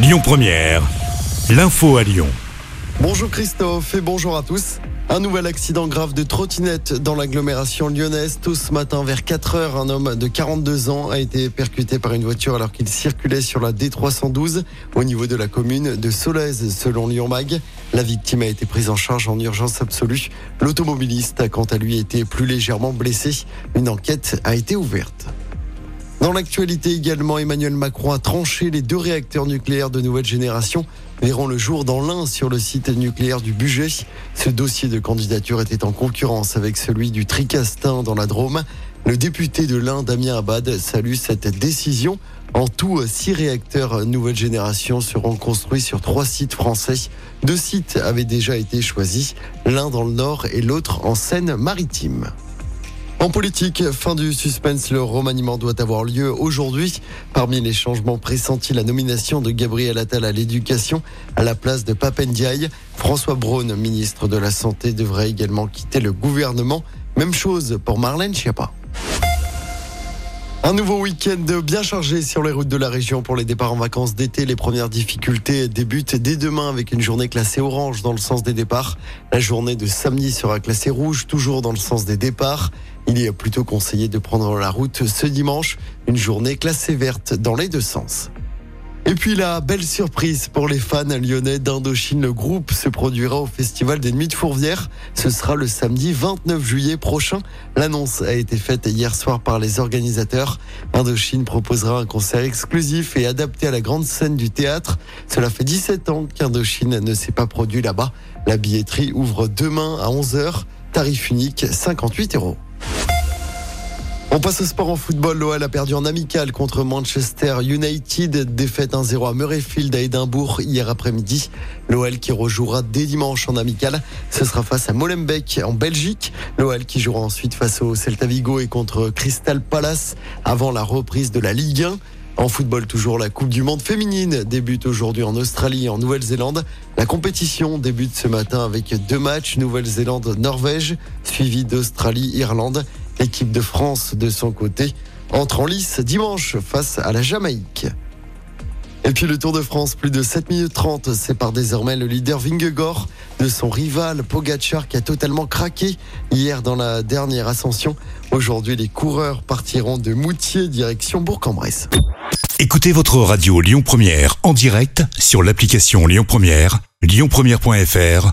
Lyon Première, l'info à Lyon. Bonjour Christophe et bonjour à tous. Un nouvel accident grave de trottinette dans l'agglomération lyonnaise. Tout ce matin vers 4 heures, un homme de 42 ans a été percuté par une voiture alors qu'il circulait sur la D312 au niveau de la commune de Solèze selon Lyon Mag. La victime a été prise en charge en urgence absolue. L'automobiliste a quant à lui été plus légèrement blessé. Une enquête a été ouverte. Dans l'actualité également, Emmanuel Macron a tranché les deux réacteurs nucléaires de nouvelle génération verront le jour dans l'un sur le site nucléaire du budget. Ce dossier de candidature était en concurrence avec celui du Tricastin dans la Drôme. Le député de l'Inde, Damien Abad, salue cette décision. En tout, six réacteurs nouvelle génération seront construits sur trois sites français. Deux sites avaient déjà été choisis, l'un dans le nord et l'autre en Seine-Maritime. En politique, fin du suspense, le remaniement doit avoir lieu aujourd'hui. Parmi les changements pressentis, la nomination de Gabriel Attal à l'éducation à la place de Papendiaï. François Braun, ministre de la Santé, devrait également quitter le gouvernement. Même chose pour Marlène Schiappa. Un nouveau week-end bien chargé sur les routes de la région pour les départs en vacances d'été. Les premières difficultés débutent dès demain avec une journée classée orange dans le sens des départs. La journée de samedi sera classée rouge, toujours dans le sens des départs. Il est plutôt conseillé de prendre la route ce dimanche, une journée classée verte dans les deux sens. Et puis la belle surprise pour les fans lyonnais d'Indochine, le groupe se produira au Festival des Nuits de Fourvière. Ce sera le samedi 29 juillet prochain. L'annonce a été faite hier soir par les organisateurs. Indochine proposera un concert exclusif et adapté à la grande scène du théâtre. Cela fait 17 ans qu'Indochine ne s'est pas produit là-bas. La billetterie ouvre demain à 11h. Tarif unique 58 euros. On passe au sport en football. L'OL a perdu en amical contre Manchester United. Défaite 1-0 à Murrayfield à Édimbourg hier après-midi. L'OL qui rejouera dès dimanche en amical. Ce sera face à Molenbeek en Belgique. L'OL qui jouera ensuite face au Celta Vigo et contre Crystal Palace avant la reprise de la Ligue 1. En football, toujours la Coupe du Monde féminine débute aujourd'hui en Australie et en Nouvelle-Zélande. La compétition débute ce matin avec deux matchs, Nouvelle-Zélande-Norvège, suivi d'Australie-Irlande. L'équipe de France, de son côté, entre en lice dimanche face à la Jamaïque. Et puis le Tour de France, plus de 7 minutes 30, sépare désormais le leader Vingegaard de son rival Pogacar qui a totalement craqué hier dans la dernière ascension. Aujourd'hui, les coureurs partiront de Moutier direction Bourg-en-Bresse. Écoutez votre radio Lyon Première en direct sur l'application Lyon Première, lyonpremière.fr